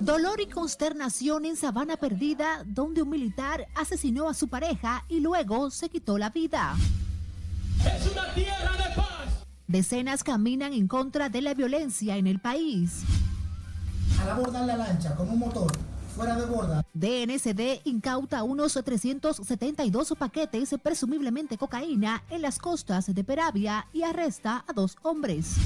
Dolor y consternación en Sabana Perdida, donde un militar asesinó a su pareja y luego se quitó la vida. Es una tierra de paz. Decenas caminan en contra de la violencia en el país. A abordar la lancha con un motor fuera de borda. DNCD incauta unos 372 paquetes, presumiblemente cocaína, en las costas de Peravia y arresta a dos hombres.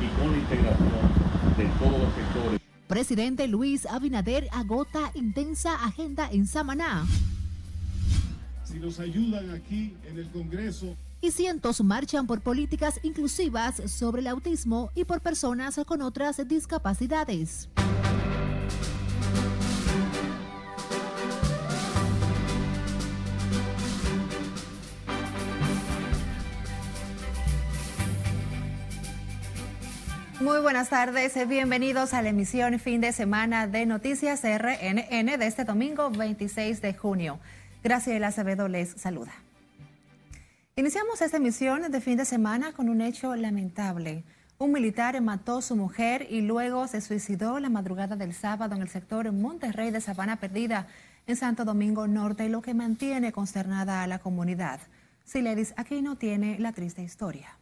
y con integración de todos los sectores. Presidente Luis Abinader agota intensa agenda en Samaná. Si nos ayudan aquí en el Congreso. Y cientos marchan por políticas inclusivas sobre el autismo y por personas con otras discapacidades. Muy buenas tardes, bienvenidos a la emisión fin de semana de Noticias RNN de este domingo 26 de junio. Graciela Acevedo les saluda. Iniciamos esta emisión de fin de semana con un hecho lamentable. Un militar mató a su mujer y luego se suicidó la madrugada del sábado en el sector Monterrey de Sabana Perdida, en Santo Domingo Norte, lo que mantiene consternada a la comunidad. Siledis aquí no tiene la triste historia.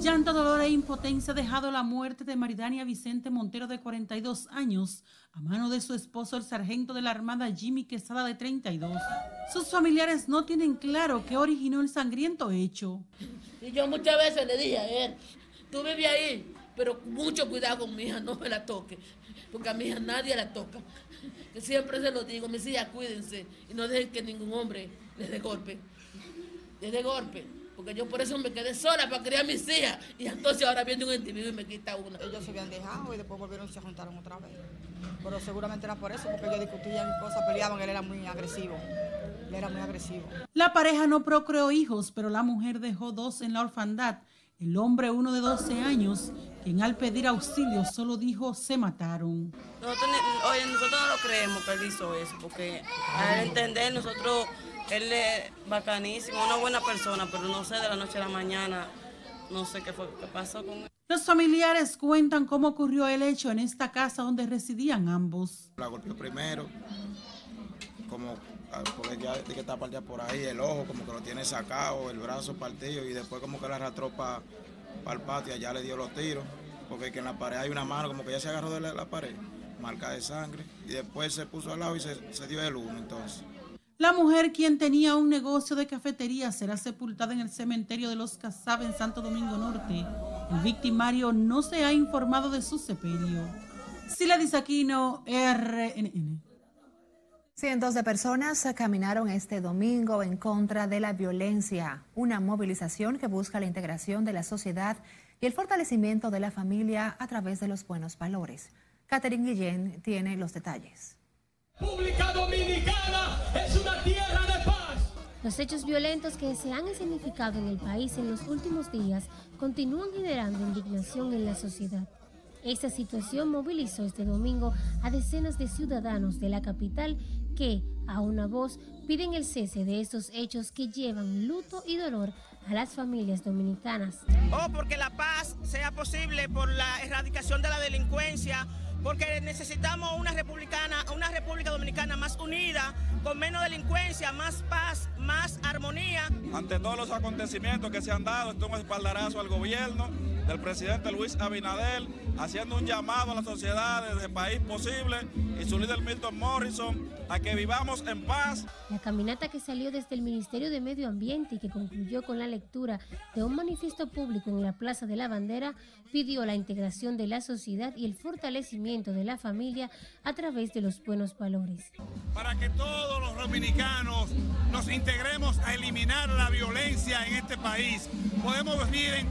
Llanto, dolor e impotencia ha dejado la muerte de Maridania Vicente Montero de 42 años a mano de su esposo el sargento de la Armada Jimmy Quesada de 32. Sus familiares no tienen claro qué originó el sangriento hecho. Y yo muchas veces le dije a él, tú vives ahí, pero mucho cuidado con mi hija, no me la toque, porque a mi hija nadie la toca. Que siempre se lo digo, mis hijas cuídense y no dejen que ningún hombre les dé golpe. Les dé golpe porque yo por eso me quedé sola para criar a mis hijas. Y entonces ahora viene un individuo y me quita una. Ellos se habían dejado y después volvieron y se juntaron otra vez. Pero seguramente era por eso, porque ellos discutían cosas, peleaban, él era muy agresivo. Él era muy agresivo. La pareja no procreó hijos, pero la mujer dejó dos en la orfandad. El hombre, uno de 12 años, quien al pedir auxilio solo dijo se mataron. Nosotros, oye, nosotros no lo creemos que él hizo eso, porque al entender nosotros él es bacanísimo, una buena persona, pero no sé, de la noche a la mañana, no sé qué fue qué pasó con él. Los familiares cuentan cómo ocurrió el hecho en esta casa donde residían ambos. La golpeó primero, como ah, porque ya de que está partida por ahí, el ojo como que lo tiene sacado, el brazo partido y después como que la arrastró para el patio, allá le dio los tiros, porque que en la pared hay una mano como que ya se agarró de la, pared, marca de sangre, y después se puso al lado y se, se dio el uno entonces. La mujer, quien tenía un negocio de cafetería, será sepultada en el cementerio de los Casab en Santo Domingo Norte. El victimario no se ha informado de su sepelio. Sila Disaquino, RNN. Cientos de personas caminaron este domingo en contra de la violencia, una movilización que busca la integración de la sociedad y el fortalecimiento de la familia a través de los buenos valores. Catherine Guillén tiene los detalles. República Dominicana es una tierra de paz. Los hechos violentos que se han escenificado en el país en los últimos días continúan generando indignación en la sociedad. Esta situación movilizó este domingo a decenas de ciudadanos de la capital que, a una voz, piden el cese de estos hechos que llevan luto y dolor a las familias dominicanas. O porque la paz sea posible por la erradicación de la delincuencia, porque necesitamos una republicana, con menos delincuencia, más paz, más armonía. Ante todos los acontecimientos que se han dado, esto es un espaldarazo al gobierno del presidente Luis Abinader, haciendo un llamado a la sociedad desde país posible y su líder Milton Morrison a que vivamos en paz. La caminata que salió desde el Ministerio de Medio Ambiente y que concluyó con la lectura de un manifiesto público en la Plaza de la Bandera pidió la integración de la sociedad y el fortalecimiento de la familia a través de los buenos valores. Para que todos los dominicanos nos integremos a eliminar la violencia en este país, podemos vivir en,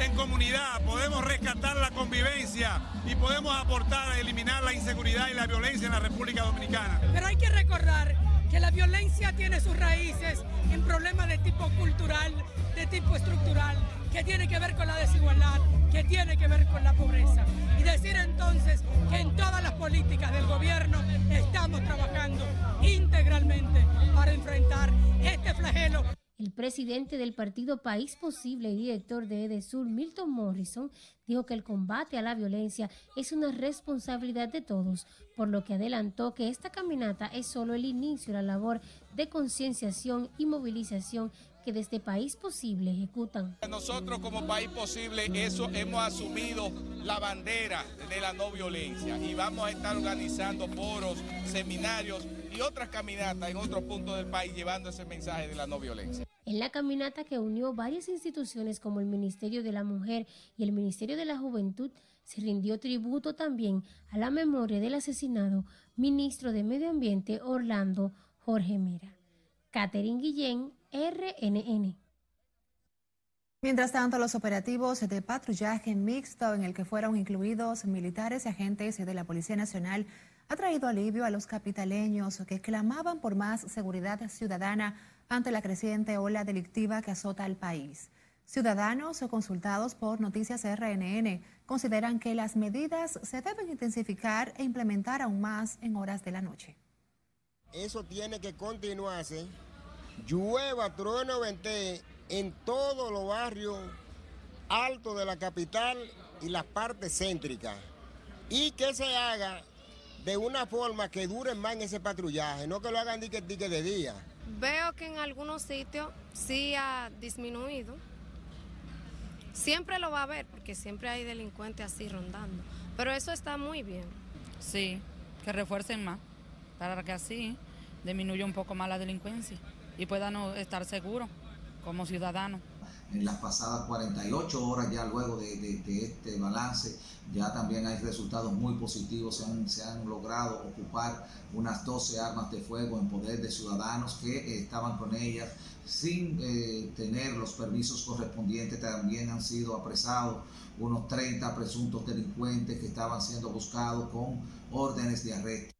en comunidad, podemos rescatar la convivencia y podemos aportar a eliminar la inseguridad y la violencia en la República Dominicana. Pero hay que recordar que la violencia tiene sus raíces en problemas de tipo cultural, de tipo estructural, que tiene que ver con la desigualdad, que tiene que ver con la pobreza. Y decir entonces que en todas las políticas del gobierno estamos trabajando integralmente para enfrentar este flagelo El presidente del partido País Posible y director de EDESUR, Milton Morrison, dijo que el combate a la violencia es una responsabilidad de todos, por lo que adelantó que esta caminata es solo el inicio de la labor de concienciación y movilización que desde País Posible ejecutan. Nosotros como País Posible eso hemos asumido la bandera de la no violencia y vamos a estar organizando foros, seminarios y otras caminatas en otros puntos del país llevando ese mensaje de la no violencia. En la caminata que unió varias instituciones como el Ministerio de la Mujer y el Ministerio de la Juventud, se rindió tributo también a la memoria del asesinado ministro de Medio Ambiente Orlando Jorge Mera. Catherine Guillén, RNN. Mientras tanto, los operativos de patrullaje mixto en el que fueron incluidos militares y agentes de la Policía Nacional ha traído alivio a los capitaleños que clamaban por más seguridad ciudadana ante la creciente ola delictiva que azota al país. Ciudadanos consultados por Noticias RNN consideran que las medidas se deben intensificar e implementar aún más en horas de la noche. Eso tiene que continuarse llueva, trueno, vente en todos los barrios altos de la capital y las partes céntricas. Y que se haga de una forma que dure más en ese patrullaje, no que lo hagan dique, dique de día. Veo que en algunos sitios sí ha disminuido. Siempre lo va a haber, porque siempre hay delincuentes así rondando. Pero eso está muy bien. Sí, que refuercen más, para que así disminuya un poco más la delincuencia y puedan estar seguros como ciudadanos. En las pasadas 48 horas ya luego de, este balance ya también hay resultados muy positivos, se han, logrado ocupar unas 12 armas de fuego en poder de ciudadanos que eh, estaban con ellas sin eh, tener los permisos correspondientes, también han sido apresados unos 30 presuntos delincuentes que estaban siendo buscados con órdenes de arresto.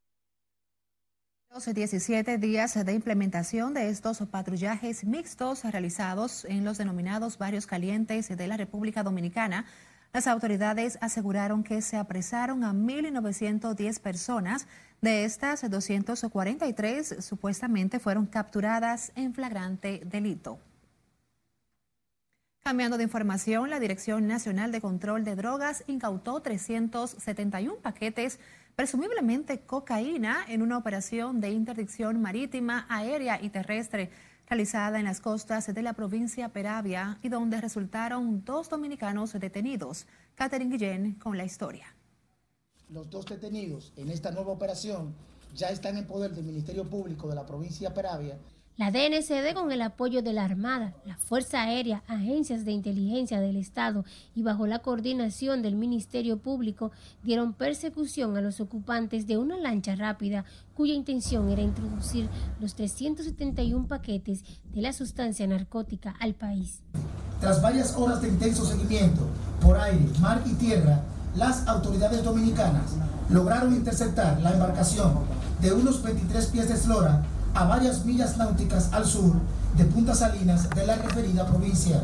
17 días de implementación de estos patrullajes mixtos realizados en los denominados barrios calientes de la República Dominicana, las autoridades aseguraron que se apresaron a 1.910 personas. De estas, 243 supuestamente fueron capturadas en flagrante delito. Cambiando de información, la Dirección Nacional de Control de Drogas incautó 371 paquetes presumiblemente cocaína en una operación de interdicción marítima, aérea y terrestre realizada en las costas de la provincia Peravia y donde resultaron dos dominicanos detenidos. Catherine Guillén con la historia. Los dos detenidos en esta nueva operación ya están en poder del Ministerio Público de la provincia Peravia la DNCD, con el apoyo de la Armada, la Fuerza Aérea, agencias de inteligencia del Estado y bajo la coordinación del Ministerio Público, dieron persecución a los ocupantes de una lancha rápida cuya intención era introducir los 371 paquetes de la sustancia narcótica al país. Tras varias horas de intenso seguimiento por aire, mar y tierra, las autoridades dominicanas lograron interceptar la embarcación de unos 23 pies de eslora a varias millas náuticas al sur de Punta Salinas de la referida provincia.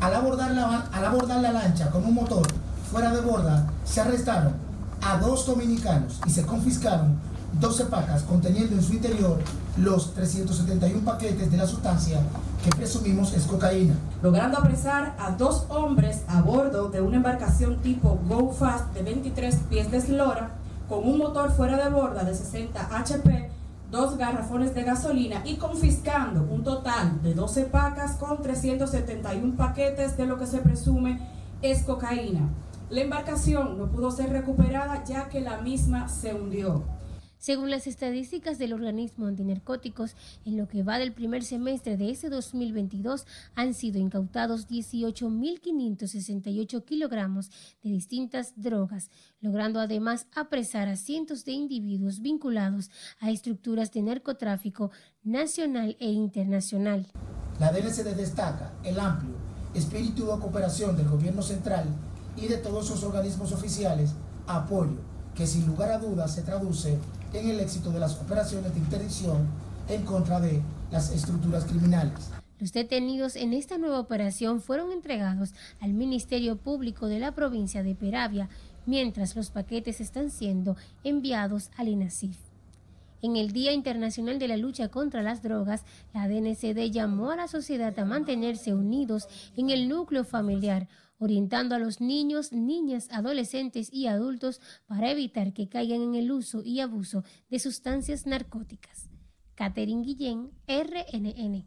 Al abordar la, al abordar la lancha con un motor fuera de borda, se arrestaron a dos dominicanos y se confiscaron 12 pacas conteniendo en su interior los 371 paquetes de la sustancia que presumimos es cocaína. Logrando apresar a dos hombres a bordo de una embarcación tipo Go Fast de 23 pies de eslora con un motor fuera de borda de 60 HP dos garrafones de gasolina y confiscando un total de 12 pacas con 371 paquetes de lo que se presume es cocaína. La embarcación no pudo ser recuperada ya que la misma se hundió. Según las estadísticas del organismo antinarcóticos, en lo que va del primer semestre de ese 2022 han sido incautados 18.568 kilogramos de distintas drogas, logrando además apresar a cientos de individuos vinculados a estructuras de narcotráfico nacional e internacional. La DNCD destaca el amplio espíritu de cooperación del gobierno central y de todos sus organismos oficiales, apoyo que sin lugar a dudas se traduce en el éxito de las operaciones de interdicción en contra de las estructuras criminales. Los detenidos en esta nueva operación fueron entregados al Ministerio Público de la provincia de Peravia, mientras los paquetes están siendo enviados al INASIF. En el Día Internacional de la Lucha contra las Drogas, la DNCD llamó a la sociedad a mantenerse unidos en el núcleo familiar, orientando a los niños, niñas, adolescentes y adultos para evitar que caigan en el uso y abuso de sustancias narcóticas. Catherine Guillén, RNN.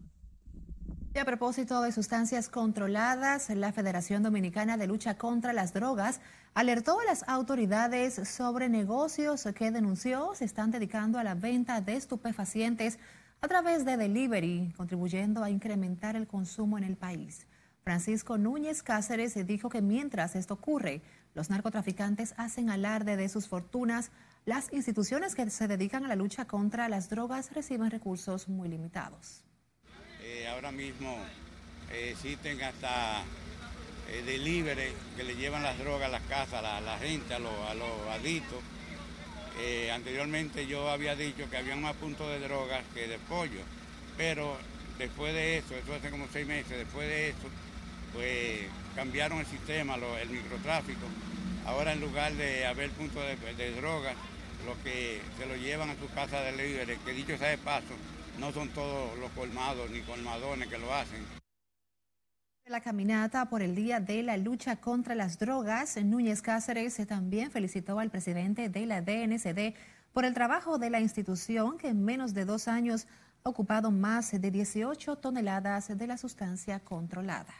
A propósito de sustancias controladas, la Federación Dominicana de Lucha contra las Drogas alertó a las autoridades sobre negocios que denunció se están dedicando a la venta de estupefacientes a través de delivery, contribuyendo a incrementar el consumo en el país. Francisco Núñez Cáceres dijo que mientras esto ocurre, los narcotraficantes hacen alarde de sus fortunas, las instituciones que se dedican a la lucha contra las drogas reciben recursos muy limitados. Eh, ahora mismo eh, existen hasta eh, delivery que le llevan las drogas a las casas, a la, gente, a los, adictos. anteriormente yo había dicho que había más puntos de drogas que de pollo, pero después de eso, eso hace como seis meses, después de eso, pues cambiaron el sistema, el microtráfico. Ahora en lugar de haber puntos de, de drogas, los que se lo llevan a su casa de delivery, que dicho sea de paso, no son todos los colmados ni colmadones que lo hacen. La caminata por el Día de la Lucha contra las Drogas, Núñez Cáceres también felicitó al presidente de la DNCD por el trabajo de la institución que en menos de dos años ha ocupado más de 18 toneladas de la sustancia controlada.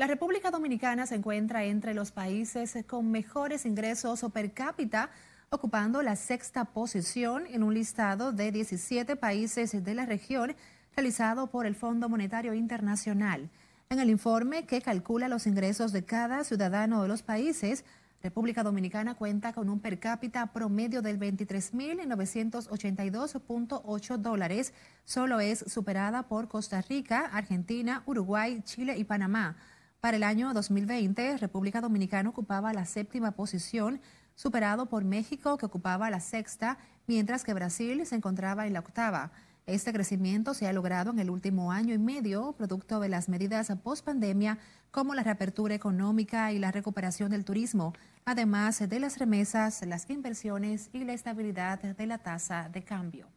La República Dominicana se encuentra entre los países con mejores ingresos per cápita ocupando la sexta posición en un listado de 17 países de la región realizado por el Fondo Monetario Internacional. En el informe que calcula los ingresos de cada ciudadano de los países, República Dominicana cuenta con un per cápita promedio del 23.982.8 dólares. Solo es superada por Costa Rica, Argentina, Uruguay, Chile y Panamá. Para el año 2020, República Dominicana ocupaba la séptima posición superado por México, que ocupaba la sexta, mientras que Brasil se encontraba en la octava. Este crecimiento se ha logrado en el último año y medio, producto de las medidas post-pandemia, como la reapertura económica y la recuperación del turismo, además de las remesas, las inversiones y la estabilidad de la tasa de cambio.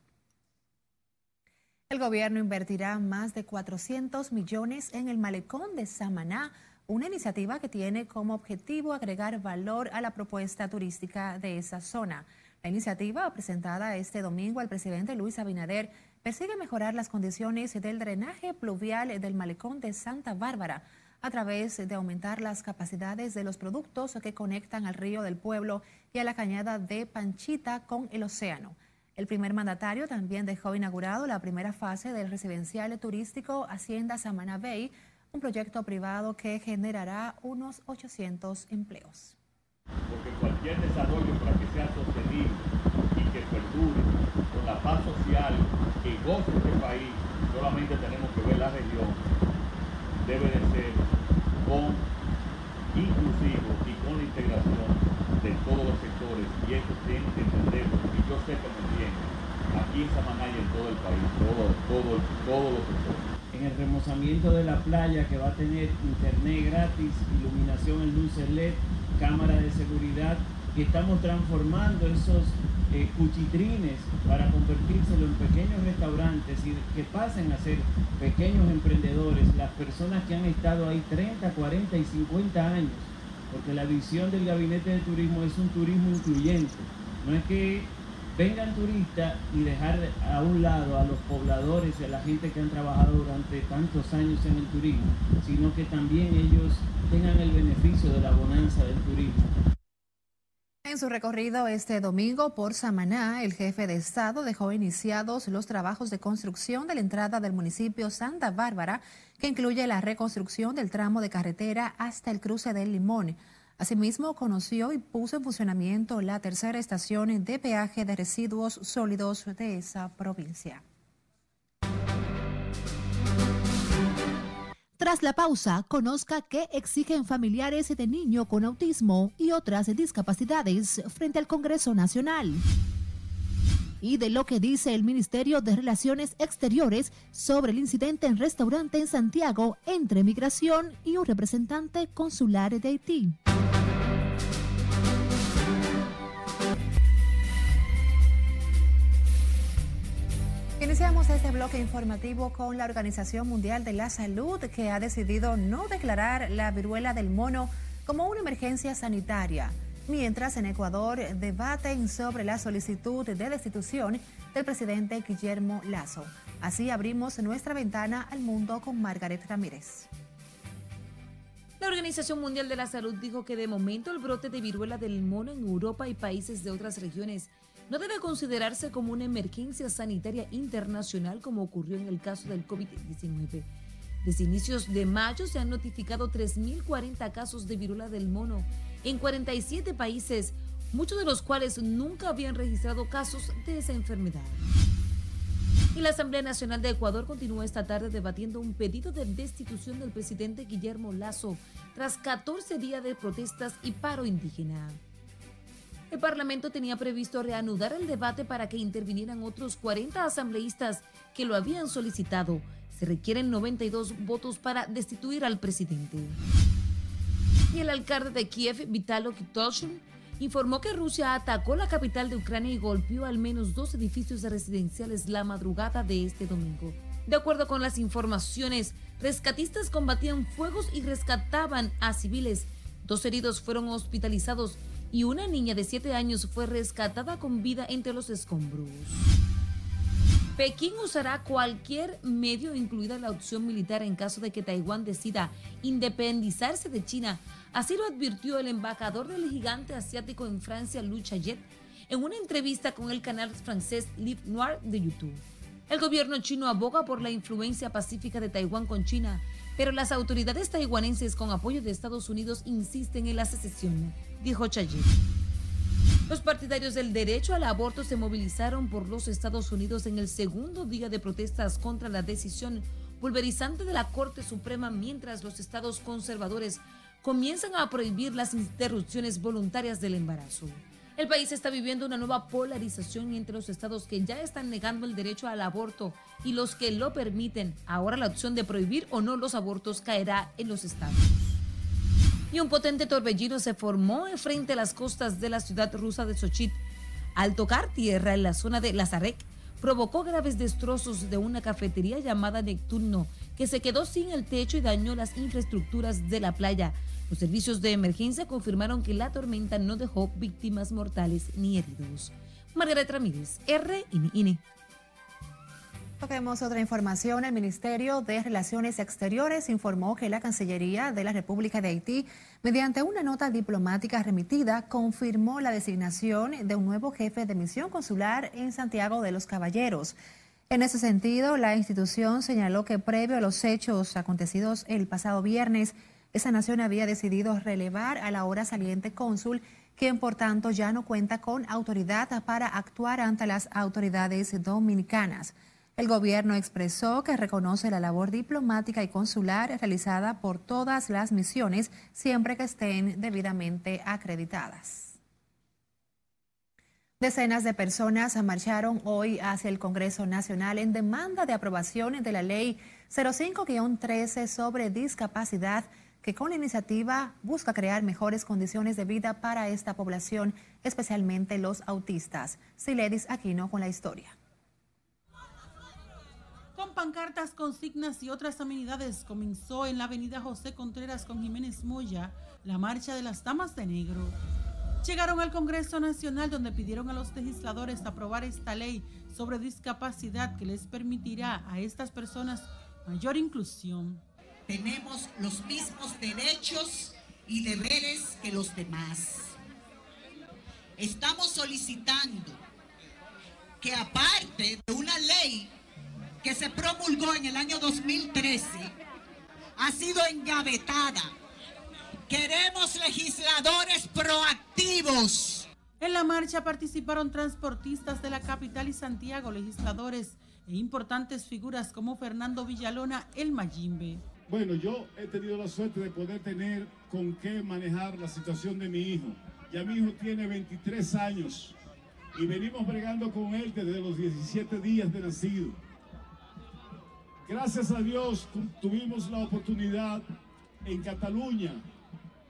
El gobierno invertirá más de 400 millones en el malecón de Samaná una iniciativa que tiene como objetivo agregar valor a la propuesta turística de esa zona. La iniciativa, presentada este domingo al presidente Luis Abinader, persigue mejorar las condiciones del drenaje pluvial del malecón de Santa Bárbara a través de aumentar las capacidades de los productos que conectan al río del pueblo y a la cañada de Panchita con el océano. El primer mandatario también dejó inaugurado la primera fase del residencial turístico Hacienda Samana Bay, un proyecto privado que generará unos 800 empleos. Porque cualquier desarrollo para que sea sostenible y que perdure con la paz social que goce este país, solamente tenemos que ver la región, debe de ser con inclusivo y con la integración de todos los sectores y eso tiene que entenderlo y yo sé que me aquí en Samaná en todo el país, todo, todo, todos los sectores. En el remozamiento de la playa que va a tener internet gratis, iluminación en luces LED, cámara de seguridad, que estamos transformando esos eh, cuchitrines para convertírselo en pequeños restaurantes y que pasen a ser pequeños emprendedores, las personas que han estado ahí 30, 40 y 50 años, porque la visión del gabinete de turismo es un turismo incluyente, no es que vengan turistas y dejar a un lado a los pobladores y a la gente que han trabajado durante tantos años en el turismo, sino que también ellos tengan el beneficio de la bonanza del turismo. En su recorrido este domingo por Samaná, el jefe de Estado dejó iniciados los trabajos de construcción de la entrada del municipio Santa Bárbara, que incluye la reconstrucción del tramo de carretera hasta el cruce del Limón. Asimismo, conoció y puso en funcionamiento la tercera estación de peaje de residuos sólidos de esa provincia. Tras la pausa, conozca qué exigen familiares de niño con autismo y otras discapacidades frente al Congreso Nacional. Y de lo que dice el Ministerio de Relaciones Exteriores sobre el incidente en restaurante en Santiago entre migración y un representante consular de Haití. Iniciamos este bloque informativo con la Organización Mundial de la Salud que ha decidido no declarar la viruela del mono como una emergencia sanitaria, mientras en Ecuador debaten sobre la solicitud de destitución del presidente Guillermo Lazo. Así abrimos nuestra ventana al mundo con Margaret Ramírez. La Organización Mundial de la Salud dijo que de momento el brote de viruela del mono en Europa y países de otras regiones no debe considerarse como una emergencia sanitaria internacional como ocurrió en el caso del COVID-19. Desde inicios de mayo se han notificado 3.040 casos de viruela del mono en 47 países, muchos de los cuales nunca habían registrado casos de esa enfermedad. Y la Asamblea Nacional de Ecuador continúa esta tarde debatiendo un pedido de destitución del presidente Guillermo Lazo tras 14 días de protestas y paro indígena. El Parlamento tenía previsto reanudar el debate para que intervinieran otros 40 asambleístas que lo habían solicitado. Se requieren 92 votos para destituir al presidente. Y el alcalde de Kiev, Vitalo Kitoshin, informó que Rusia atacó la capital de Ucrania y golpeó al menos dos edificios residenciales la madrugada de este domingo. De acuerdo con las informaciones, rescatistas combatían fuegos y rescataban a civiles. Dos heridos fueron hospitalizados y una niña de 7 años fue rescatada con vida entre los escombros. Pekín usará cualquier medio, incluida la opción militar, en caso de que Taiwán decida independizarse de China. Así lo advirtió el embajador del gigante asiático en Francia, Lu Chayet, en una entrevista con el canal francés Live Noir de YouTube. El gobierno chino aboga por la influencia pacífica de Taiwán con China, pero las autoridades taiwaneses con apoyo de Estados Unidos insisten en la secesión, dijo Chayet. Los partidarios del derecho al aborto se movilizaron por los Estados Unidos en el segundo día de protestas contra la decisión pulverizante de la Corte Suprema mientras los estados conservadores comienzan a prohibir las interrupciones voluntarias del embarazo. El país está viviendo una nueva polarización entre los estados que ya están negando el derecho al aborto y los que lo permiten. Ahora la opción de prohibir o no los abortos caerá en los estados y un potente torbellino se formó frente a las costas de la ciudad rusa de Sochit. Al tocar tierra en la zona de Lazarek, provocó graves destrozos de una cafetería llamada Necturno, que se quedó sin el techo y dañó las infraestructuras de la playa. Los servicios de emergencia confirmaron que la tormenta no dejó víctimas mortales ni heridos. Margaret Ramírez, RNN. Toquemos otra información. El Ministerio de Relaciones Exteriores informó que la Cancillería de la República de Haití, mediante una nota diplomática remitida, confirmó la designación de un nuevo jefe de misión consular en Santiago de los Caballeros. En ese sentido, la institución señaló que previo a los hechos acontecidos el pasado viernes, esa nación había decidido relevar a la ahora saliente cónsul, quien por tanto ya no cuenta con autoridad para actuar ante las autoridades dominicanas. El gobierno expresó que reconoce la labor diplomática y consular realizada por todas las misiones siempre que estén debidamente acreditadas. Decenas de personas marcharon hoy hacia el Congreso Nacional en demanda de aprobación de la ley 05-13 sobre discapacidad que con la iniciativa busca crear mejores condiciones de vida para esta población, especialmente los autistas. Siledis Aquino con la historia. Con pancartas, consignas y otras amenidades comenzó en la avenida José Contreras con Jiménez Moya la marcha de las Damas de Negro. Llegaron al Congreso Nacional donde pidieron a los legisladores aprobar esta ley sobre discapacidad que les permitirá a estas personas mayor inclusión. Tenemos los mismos derechos y deberes que los demás. Estamos solicitando que aparte de una ley que se promulgó en el año 2013 ha sido engavetada. Queremos legisladores proactivos. En la marcha participaron transportistas de la capital y Santiago, legisladores e importantes figuras como Fernando Villalona, el Mayimbe. Bueno, yo he tenido la suerte de poder tener con qué manejar la situación de mi hijo. Ya mi hijo tiene 23 años y venimos bregando con él desde los 17 días de nacido. Gracias a Dios tuvimos la oportunidad en Cataluña,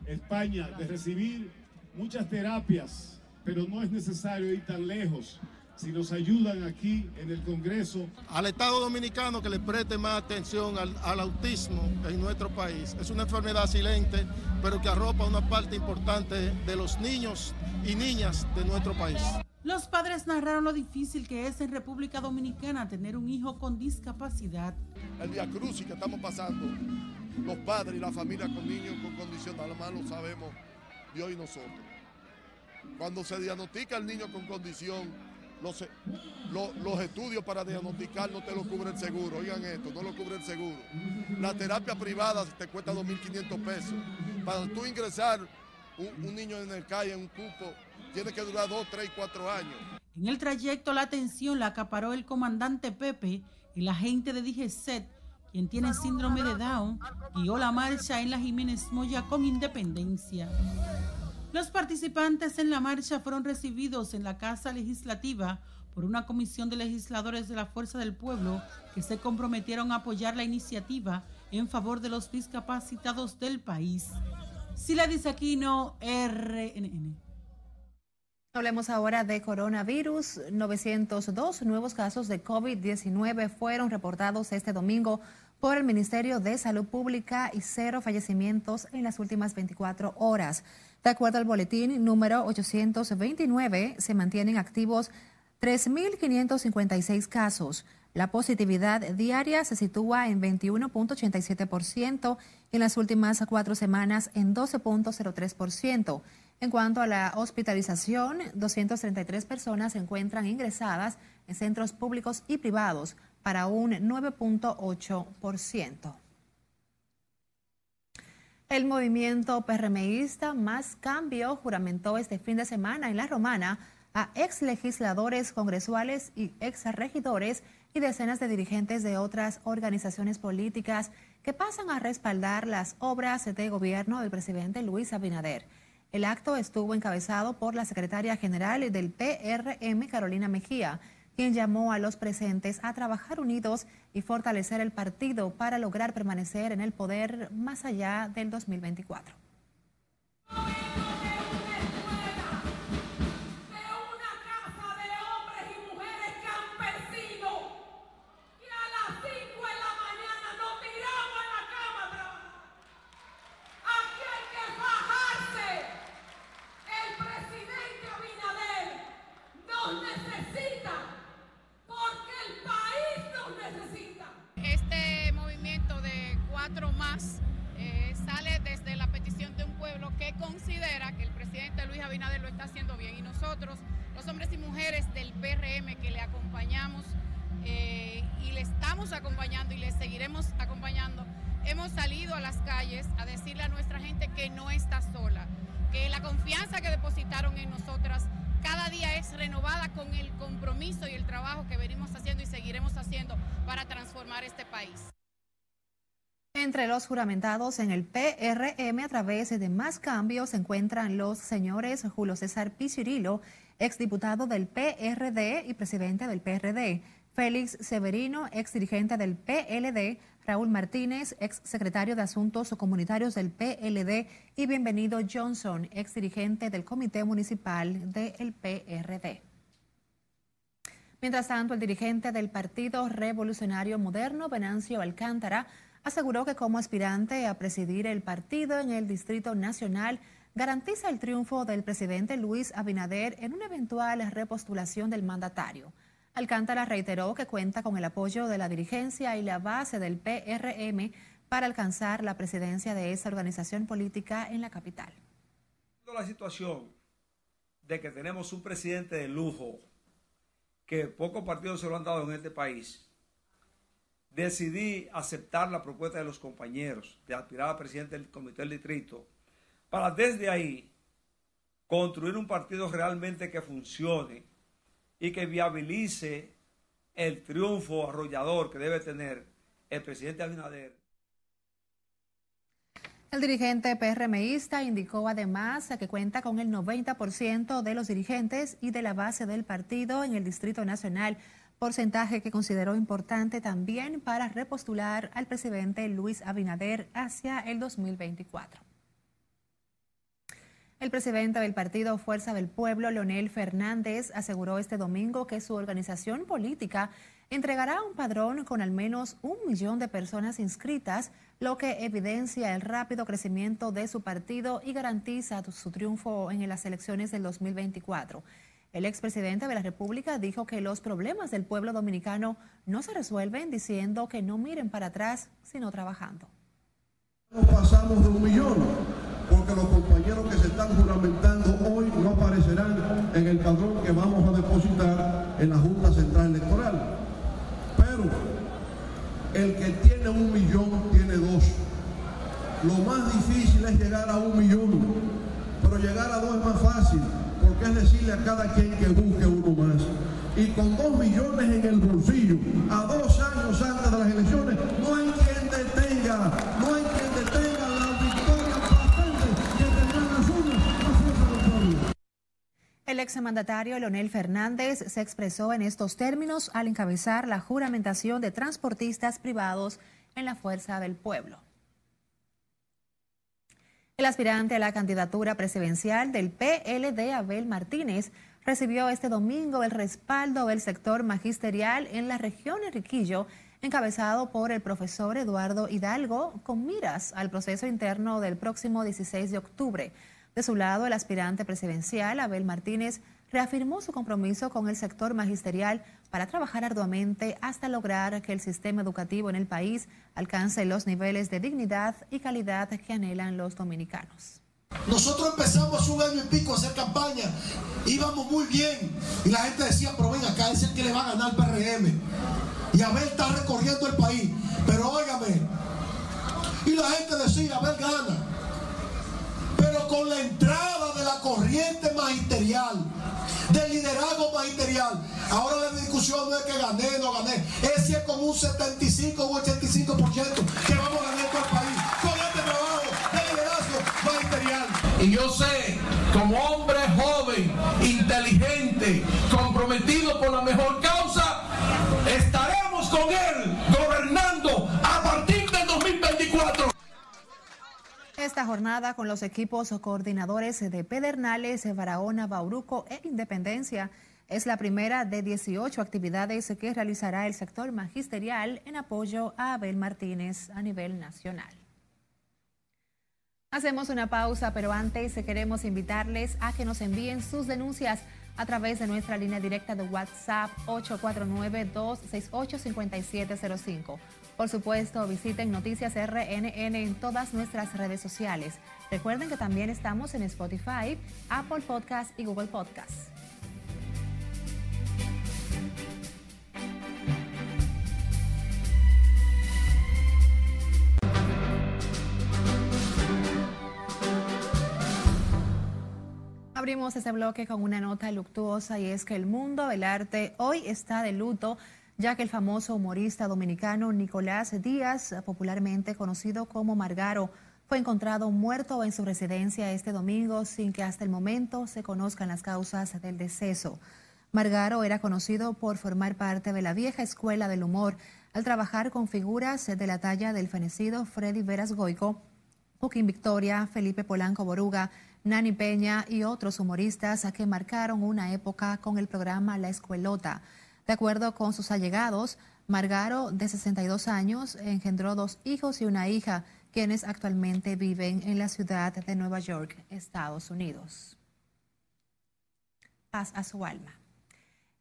España, de recibir muchas terapias, pero no es necesario ir tan lejos si nos ayudan aquí en el Congreso. Al Estado Dominicano que le preste más atención al, al, autismo en nuestro país. Es una enfermedad silente, pero que arropa una parte importante de los niños y niñas de nuestro país. Los padres narraron lo difícil que es en República Dominicana tener un hijo con discapacidad. El Via Crucis que estamos pasando, los padres y la familia con niños con condición, nada más lo sabemos Dios y nosotros. Cuando se diagnostica el niño con condición, los, los, los, estudios para diagnosticar no te lo cubre el seguro. Oigan esto, no lo cubre el seguro. La terapia privada te cuesta 2.500 pesos. Para tú ingresar un, un, niño en el calle, en un cupo, tiene que durar 2, 3, 4 años. En el trayecto la atención la acaparó el comandante Pepe, el agente de DGCET, quien tiene síndrome de Down, guió la marcha en la Jiménez Moya con independencia. Los participantes en la marcha fueron recibidos en la Casa Legislativa por una comisión de legisladores de la Fuerza del Pueblo que se comprometieron a apoyar la iniciativa en favor de los discapacitados del país. Sila Disaquino, RNN. Hablemos ahora de coronavirus. 902 nuevos casos de COVID-19 fueron reportados este domingo por el Ministerio de Salud Pública y cero fallecimientos en las últimas 24 horas. De acuerdo al boletín número 829, se mantienen activos 3.556 casos. La positividad diaria se sitúa en 21.87% y en las últimas cuatro semanas en 12.03%. En cuanto a la hospitalización, 233 personas se encuentran ingresadas en centros públicos y privados para un 9.8%. El movimiento PRMista Más Cambio juramentó este fin de semana en La Romana a ex legisladores congresuales y ex regidores y decenas de dirigentes de otras organizaciones políticas que pasan a respaldar las obras de gobierno del presidente Luis Abinader. El acto estuvo encabezado por la secretaria general del PRM, Carolina Mejía, quien llamó a los presentes a trabajar unidos y fortalecer el partido para lograr permanecer en el poder más allá del 2024. El compromiso y el trabajo que venimos haciendo y seguiremos haciendo para transformar este país. Entre los juramentados en el PRM a través de Más Cambios se encuentran los señores Julio César Pichirilo, exdiputado del PRD y presidente del PRD, Félix Severino, exdirigente del PLD, Raúl Martínez, ex secretario de Asuntos Comunitarios del PLD, y Bienvenido Johnson, exdirigente del Comité Municipal del PRD. Mientras tanto, el dirigente del Partido Revolucionario Moderno, Venancio Alcántara, aseguró que como aspirante a presidir el partido en el Distrito Nacional, garantiza el triunfo del presidente Luis Abinader en una eventual repostulación del mandatario. Alcántara reiteró que cuenta con el apoyo de la dirigencia y la base del PRM para alcanzar la presidencia de esa organización política en la capital. La situación de que tenemos un presidente de lujo que pocos partidos se lo han dado en este país, decidí aceptar la propuesta de los compañeros de aspirar a presidente del comité del distrito para desde ahí construir un partido realmente que funcione y que viabilice el triunfo arrollador que debe tener el presidente Abinader. El dirigente PRMista indicó además que cuenta con el 90% de los dirigentes y de la base del partido en el Distrito Nacional porcentaje que consideró importante también para repostular al presidente Luis Abinader hacia el 2024. El presidente del partido Fuerza del Pueblo, Leonel Fernández, aseguró este domingo que su organización política entregará un padrón con al menos un millón de personas inscritas, lo que evidencia el rápido crecimiento de su partido y garantiza su triunfo en las elecciones del 2024. El expresidente de la República dijo que los problemas del pueblo dominicano no se resuelven diciendo que no miren para atrás, sino trabajando. pasamos de un millón porque los compañeros que se están juramentando hoy no aparecerán en el padrón que vamos a depositar en la Junta Central Electoral. Pero el que tiene un millón tiene dos. Lo más difícil es llegar a un millón, pero llegar a dos es más fácil, porque es decirle a cada quien que busque uno más. Y con dos millones en el bolsillo, a dos años antes de las elecciones, no hay quien detenga, exmandatario Leonel Fernández se expresó en estos términos al encabezar la juramentación de transportistas privados en la Fuerza del Pueblo. El aspirante a la candidatura presidencial del PLD, Abel Martínez, recibió este domingo el respaldo del sector magisterial en la región Enriquillo, encabezado por el profesor Eduardo Hidalgo, con miras al proceso interno del próximo 16 de octubre. De su lado, el aspirante presidencial, Abel Martínez, reafirmó su compromiso con el sector magisterial para trabajar arduamente hasta lograr que el sistema educativo en el país alcance los niveles de dignidad y calidad que anhelan los dominicanos. Nosotros empezamos un año y pico a hacer campaña, íbamos muy bien y la gente decía, pero ven acá, es el que le va a ganar el PRM. Y Abel está recorriendo el país, pero óigame, y la gente decía, Abel gana con la entrada de la corriente magisterial, del liderazgo magisterial. Ahora la discusión no es que gané, no gané, es si es como un 75 o 85% que vamos a ganar todo el país con este trabajo de liderazgo magisterial. Y yo sé, como hombre joven, inteligente, comprometido por la mejor causa, estaremos con él gobernando Esta jornada con los equipos coordinadores de Pedernales, Barahona, Bauruco e Independencia es la primera de 18 actividades que realizará el sector magisterial en apoyo a Abel Martínez a nivel nacional. Hacemos una pausa, pero antes queremos invitarles a que nos envíen sus denuncias a través de nuestra línea directa de WhatsApp 849-268-5705. Por supuesto, visiten Noticias RNN en todas nuestras redes sociales. Recuerden que también estamos en Spotify, Apple Podcast y Google Podcast. Abrimos este bloque con una nota luctuosa y es que el mundo del arte hoy está de luto ya que el famoso humorista dominicano Nicolás Díaz, popularmente conocido como Margaro, fue encontrado muerto en su residencia este domingo sin que hasta el momento se conozcan las causas del deceso. Margaro era conocido por formar parte de la vieja escuela del humor al trabajar con figuras de la talla del fenecido Freddy Veras Goico, Joaquín Victoria, Felipe Polanco Boruga, Nani Peña y otros humoristas que marcaron una época con el programa La Escuelota. De acuerdo con sus allegados, Margaro, de 62 años, engendró dos hijos y una hija, quienes actualmente viven en la ciudad de Nueva York, Estados Unidos. Paz a su alma.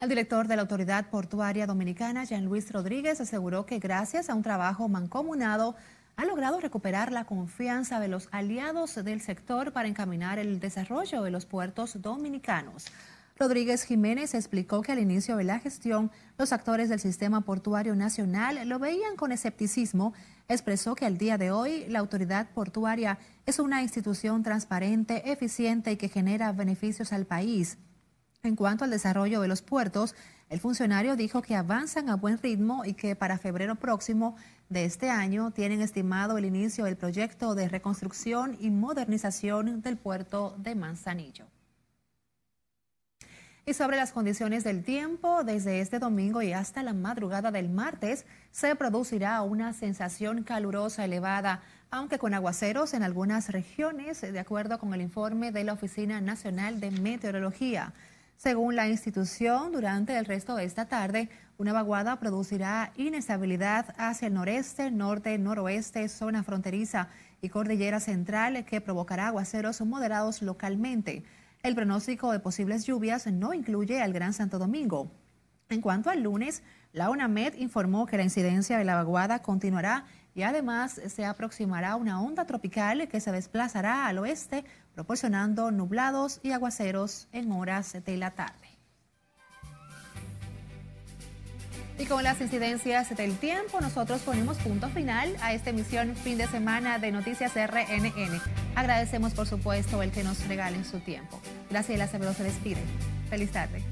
El director de la Autoridad Portuaria Dominicana, Jean Luis Rodríguez, aseguró que gracias a un trabajo mancomunado ha logrado recuperar la confianza de los aliados del sector para encaminar el desarrollo de los puertos dominicanos. Rodríguez Jiménez explicó que al inicio de la gestión, los actores del sistema portuario nacional lo veían con escepticismo. Expresó que al día de hoy la autoridad portuaria es una institución transparente, eficiente y que genera beneficios al país. En cuanto al desarrollo de los puertos, el funcionario dijo que avanzan a buen ritmo y que para febrero próximo de este año tienen estimado el inicio del proyecto de reconstrucción y modernización del puerto de Manzanillo. Y sobre las condiciones del tiempo, desde este domingo y hasta la madrugada del martes, se producirá una sensación calurosa elevada, aunque con aguaceros en algunas regiones, de acuerdo con el informe de la Oficina Nacional de Meteorología. Según la institución, durante el resto de esta tarde, una vaguada producirá inestabilidad hacia el noreste, norte, noroeste, zona fronteriza y cordillera central que provocará aguaceros moderados localmente. El pronóstico de posibles lluvias no incluye al Gran Santo Domingo. En cuanto al lunes, la UNAMED informó que la incidencia de la vaguada continuará y además se aproximará una onda tropical que se desplazará al oeste, proporcionando nublados y aguaceros en horas de la tarde. Y con las incidencias del tiempo, nosotros ponemos punto final a esta emisión fin de semana de Noticias RNN. Agradecemos, por supuesto, el que nos regalen su tiempo. Graciela Acevedo se despide. Feliz tarde.